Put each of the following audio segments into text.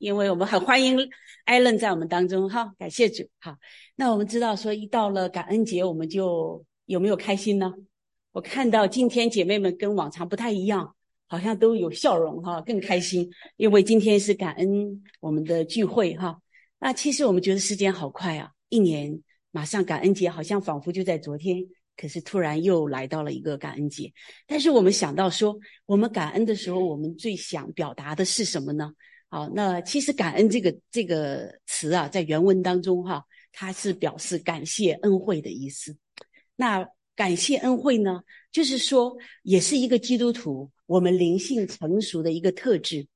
因为我们很欢迎艾伦在我们当中哈，感谢主。哈，那我们知道说一到了感恩节，我们就有没有开心呢？我看到今天姐妹们跟往常不太一样，好像都有笑容哈，更开心，因为今天是感恩我们的聚会哈。那其实我们觉得时间好快啊，一年马上感恩节，好像仿佛就在昨天。可是突然又来到了一个感恩节，但是我们想到说，我们感恩的时候，我们最想表达的是什么呢？好，那其实感恩这个这个词啊，在原文当中哈，它是表示感谢恩惠的意思。那感谢恩惠呢，就是说，也是一个基督徒我们灵性成熟的一个特质。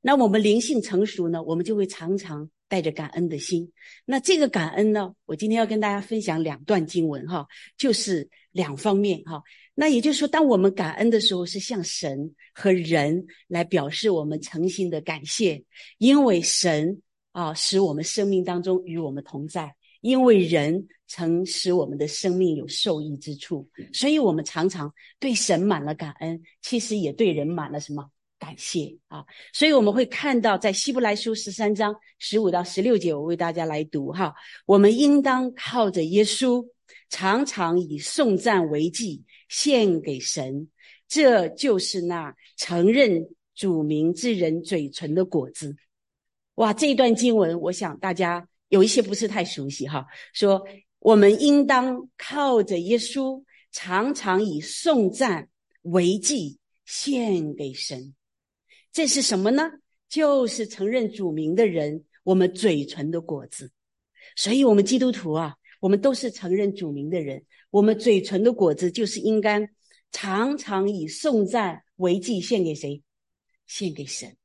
那我们灵性成熟呢，我们就会常常。带着感恩的心，那这个感恩呢？我今天要跟大家分享两段经文哈，就是两方面哈。那也就是说，当我们感恩的时候，是向神和人来表示我们诚心的感谢，因为神啊使我们生命当中与我们同在，因为人曾使我们的生命有受益之处，所以我们常常对神满了感恩，其实也对人满了什么？感谢啊，所以我们会看到，在希伯来书十三章十五到十六节，我为大家来读哈。我们应当靠着耶稣，常常以颂赞为祭献给神，这就是那承认主名之人嘴唇的果子。哇，这一段经文，我想大家有一些不是太熟悉哈。说我们应当靠着耶稣，常常以颂赞为祭献给神。这是什么呢？就是承认主名的人，我们嘴唇的果子。所以，我们基督徒啊，我们都是承认主名的人。我们嘴唇的果子，就是应该常常以颂赞为祭献给谁？献给神。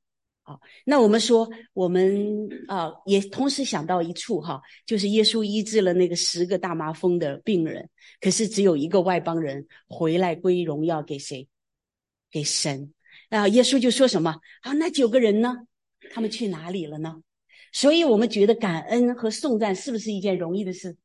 好，那我们说，我们啊，也同时想到一处哈，就是耶稣医治了那个十个大麻风的病人，可是只有一个外邦人回来归荣耀给谁？给神。啊，耶稣就说什么啊？那九个人呢？他们去哪里了呢？所以，我们觉得感恩和颂赞是不是一件容易的事？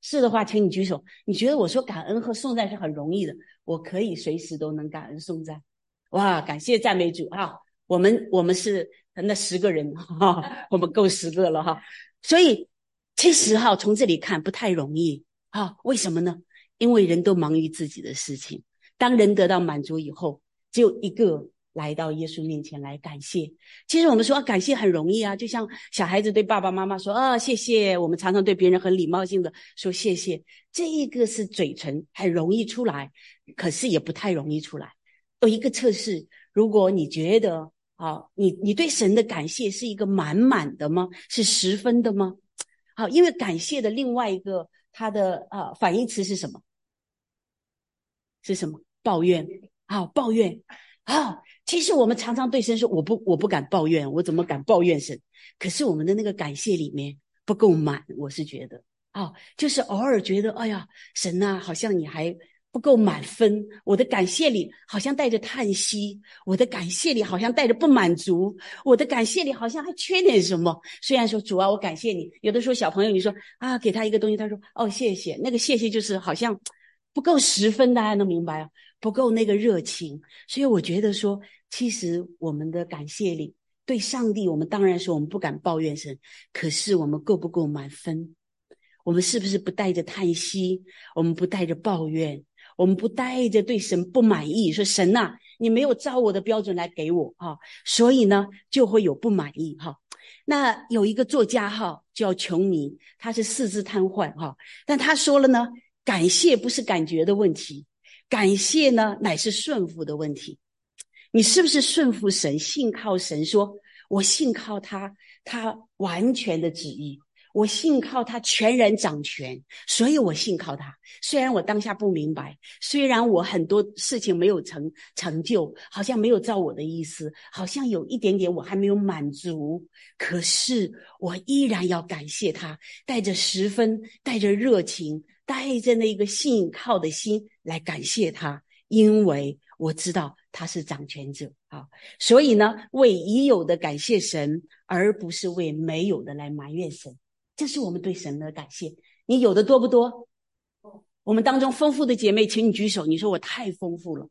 是的话，请你举手。你觉得我说感恩和颂赞是很容易的？我可以随时都能感恩颂赞。哇，感谢赞美主啊！我们我们是那十个人 哈，我们够十个了哈。所以，其实哈，从这里看不太容易啊。为什么呢？因为人都忙于自己的事情。当人得到满足以后。只有一个来到耶稣面前来感谢。其实我们说感谢很容易啊，就像小孩子对爸爸妈妈说啊谢谢。我们常常对别人很礼貌性的说谢谢，这一个是嘴唇很容易出来，可是也不太容易出来。有一个测试，如果你觉得啊，你你对神的感谢是一个满满的吗？是十分的吗？好，因为感谢的另外一个它的啊反义词是什么？是什么？抱怨。啊，抱怨啊！其实我们常常对神说：“我不，我不敢抱怨，我怎么敢抱怨神？”可是我们的那个感谢里面不够满，我是觉得啊，就是偶尔觉得，哎呀，神呐，好像你还不够满分。我的感谢里好像带着叹息，我的感谢里好像带着不满足，我的感谢里好像还缺点什么。虽然说主啊，我感谢你。有的时候小朋友你说啊，给他一个东西，他说哦谢谢，那个谢谢就是好像不够十分，大家能明白啊？不够那个热情，所以我觉得说，其实我们的感谢里对上帝，我们当然说我们不敢抱怨神，可是我们够不够满分？我们是不是不带着叹息？我们不带着抱怨？我们不带着对神不满意？说神呐，你没有照我的标准来给我啊，所以呢就会有不满意哈。那有一个作家哈叫琼尼，他是四肢瘫痪哈，但他说了呢，感谢不是感觉的问题。感谢呢，乃是顺服的问题。你是不是顺服神，信靠神？说我信靠他，他完全的旨意，我信靠他全然掌权，所以我信靠他。虽然我当下不明白，虽然我很多事情没有成成就，好像没有照我的意思，好像有一点点我还没有满足，可是我依然要感谢他，带着十分，带着热情。带着那个信靠的心来感谢他，因为我知道他是掌权者啊，所以呢，为已有的感谢神，而不是为没有的来埋怨神。这是我们对神的感谢。你有的多不多？我们当中丰富的姐妹，请你举手。你说我太丰富了，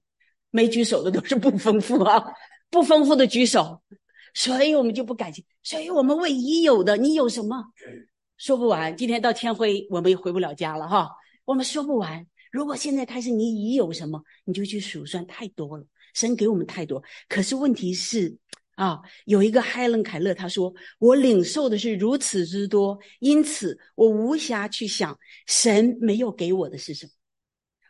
没举手的都是不丰富啊，不丰富的举手。所以我们就不感谢，所以我们为已有的，你有什么说不完？今天到天辉，我们也回不了家了哈，我们说不完。如果现在开始，你已有什么，你就去数算，太多了。神给我们太多，可是问题是啊，有一个海伦凯勒他说：“我领受的是如此之多，因此我无暇去想神没有给我的是什么。”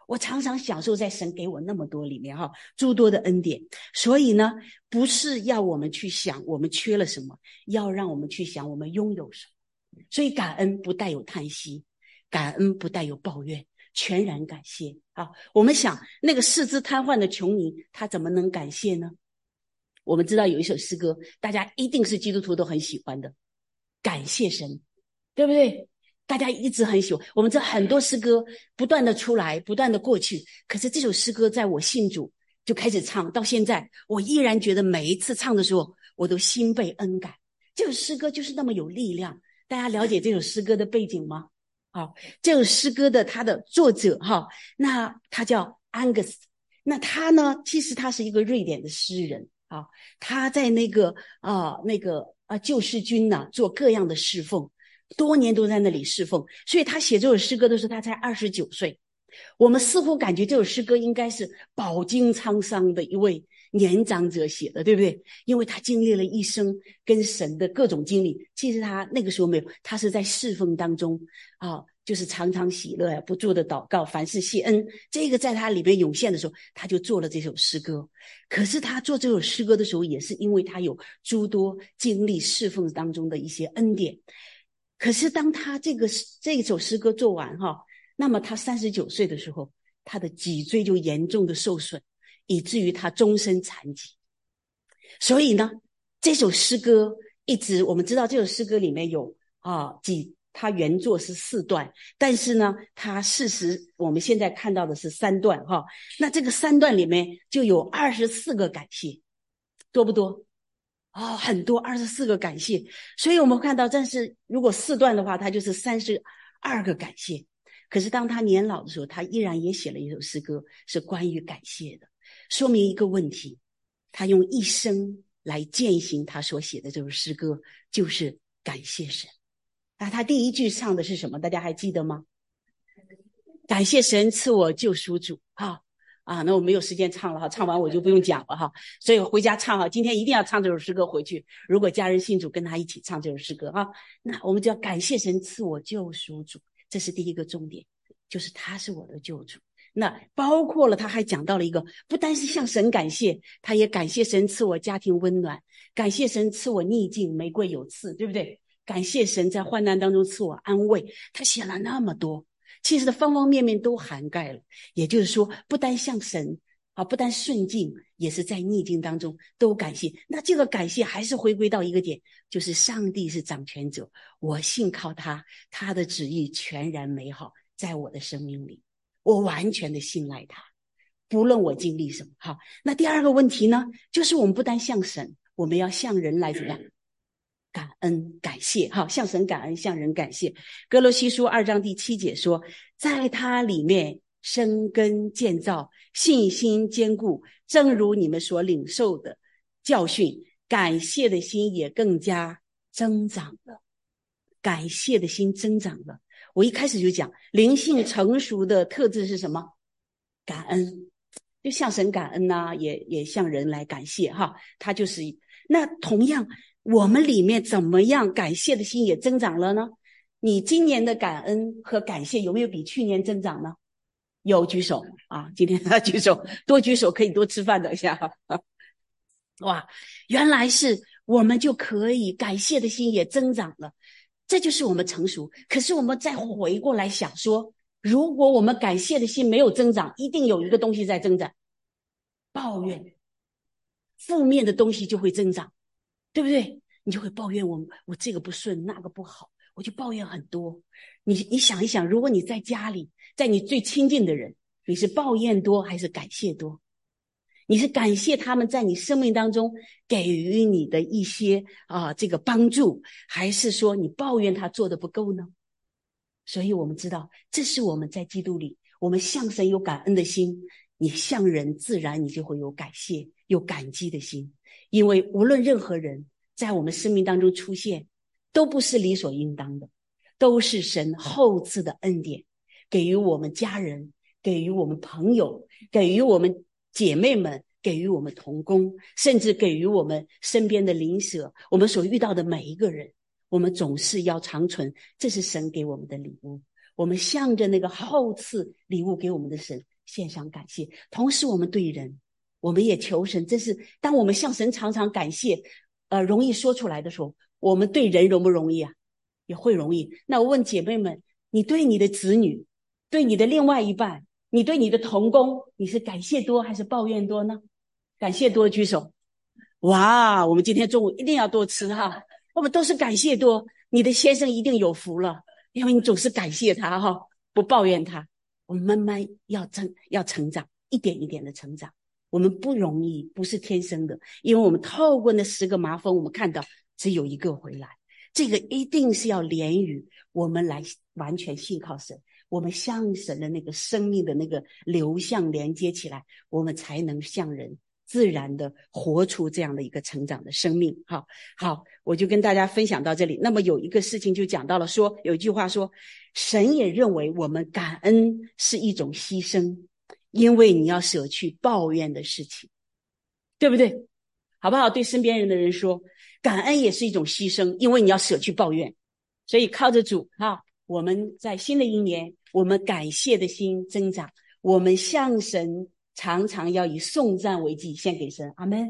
我常常享受在神给我那么多里面哈，诸多的恩典。所以呢，不是要我们去想我们缺了什么，要让我们去想我们拥有什么。所以感恩不带有叹息，感恩不带有抱怨，全然感谢啊！我们想那个四肢瘫痪的穷尼，他怎么能感谢呢？我们知道有一首诗歌，大家一定是基督徒都很喜欢的，感谢神，对不对？大家一直很喜欢，我们这很多诗歌不断的出来，不断的过去。可是这首诗歌在我信主就开始唱，到现在我依然觉得每一次唱的时候，我都心被恩感。这首诗歌就是那么有力量。大家了解这首诗歌的背景吗？好，这首诗歌的它的作者哈，那他叫安格斯。那他呢，其实他是一个瑞典的诗人啊，他在那个啊那个啊救世军呢做各样的侍奉。多年都在那里侍奉，所以他写这首诗歌的时候，他才二十九岁。我们似乎感觉这首诗歌应该是饱经沧桑的一位年长者写的，对不对？因为他经历了一生跟神的各种经历。其实他那个时候没有，他是在侍奉当中啊，就是常常喜乐呀，不住的祷告，凡事谢恩。这个在他里面涌现的时候，他就做了这首诗歌。可是他做这首诗歌的时候，也是因为他有诸多经历侍奉当中的一些恩典。可是，当他这个这首诗歌做完哈，那么他三十九岁的时候，他的脊椎就严重的受损，以至于他终身残疾。所以呢，这首诗歌一直我们知道，这首诗歌里面有啊几，他原作是四段，但是呢，他事实我们现在看到的是三段哈。那这个三段里面就有二十四个感谢，多不多？哦，很多二十四个感谢，所以我们看到，但是如果四段的话，他就是三十二个感谢。可是当他年老的时候，他依然也写了一首诗歌，是关于感谢的，说明一个问题：他用一生来践行他所写的这首诗歌，就是感谢神。那他第一句唱的是什么？大家还记得吗？感谢神赐我救赎主啊！啊，那我没有时间唱了哈，唱完我就不用讲了哈，所以回家唱哈。今天一定要唱这首诗歌回去。如果家人信主，跟他一起唱这首诗歌哈。那我们就要感谢神赐我救赎主，这是第一个重点，就是他是我的救主。那包括了他还讲到了一个，不单是向神感谢，他也感谢神赐我家庭温暖，感谢神赐我逆境玫瑰有刺，对不对？感谢神在患难当中赐我安慰。他写了那么多。其实的方方面面都涵盖了，也就是说，不单向神啊，不单顺境，也是在逆境当中都感谢。那这个感谢还是回归到一个点，就是上帝是掌权者，我信靠他，他的旨意全然美好，在我的生命里，我完全的信赖他，不论我经历什么。好，那第二个问题呢，就是我们不单向神，我们要向人来怎么样？感恩感谢，好，向神感恩，向人感谢。哥罗西书二章第七节说，在他里面生根建造，信心坚固，正如你们所领受的教训，感谢的心也更加增长了。感谢的心增长了。我一开始就讲，灵性成熟的特质是什么？感恩，就向神感恩呐，也也向人来感谢，哈，他就是那同样。我们里面怎么样？感谢的心也增长了呢？你今年的感恩和感谢有没有比去年增长呢？有举手啊！今天他 举手，多举手可以多吃饭。等一下，哇，原来是我们就可以感谢的心也增长了，这就是我们成熟。可是我们再回过来想说，如果我们感谢的心没有增长，一定有一个东西在增长，抱怨，负面的东西就会增长。对不对？你就会抱怨我，我这个不顺，那个不好，我就抱怨很多。你你想一想，如果你在家里，在你最亲近的人，你是抱怨多还是感谢多？你是感谢他们在你生命当中给予你的一些啊这个帮助，还是说你抱怨他做的不够呢？所以我们知道，这是我们在基督里，我们向神有感恩的心，你向人自然你就会有感谢、有感激的心。因为无论任何人，在我们生命当中出现，都不是理所应当的，都是神厚赐的恩典，给予我们家人，给予我们朋友，给予我们姐妹们，给予我们同工，甚至给予我们身边的邻舍，我们所遇到的每一个人，我们总是要长存，这是神给我们的礼物。我们向着那个厚赐礼物给我们的神献上感谢，同时我们对人，我们也求神，这是当我们向神常常感谢。呃，容易说出来的时候，我们对人容不容易啊？也会容易。那我问姐妹们，你对你的子女，对你的另外一半，你对你的同工，你是感谢多还是抱怨多呢？感谢多举手。哇，我们今天中午一定要多吃哈。我们都是感谢多，你的先生一定有福了，因为你总是感谢他哈，不抱怨他。我们慢慢要增，要成长，一点一点的成长。我们不容易，不是天生的，因为我们透过那十个麻风，我们看到只有一个回来，这个一定是要连于我们来完全信靠神，我们向神的那个生命的那个流向连接起来，我们才能向人自然的活出这样的一个成长的生命。好，好，我就跟大家分享到这里。那么有一个事情就讲到了，说有一句话说，神也认为我们感恩是一种牺牲。因为你要舍去抱怨的事情，对不对？好不好？对身边人的人说，感恩也是一种牺牲，因为你要舍去抱怨。所以靠着主哈，我们在新的一年，我们感谢的心增长，我们向神常常要以颂赞为祭献给神。阿门。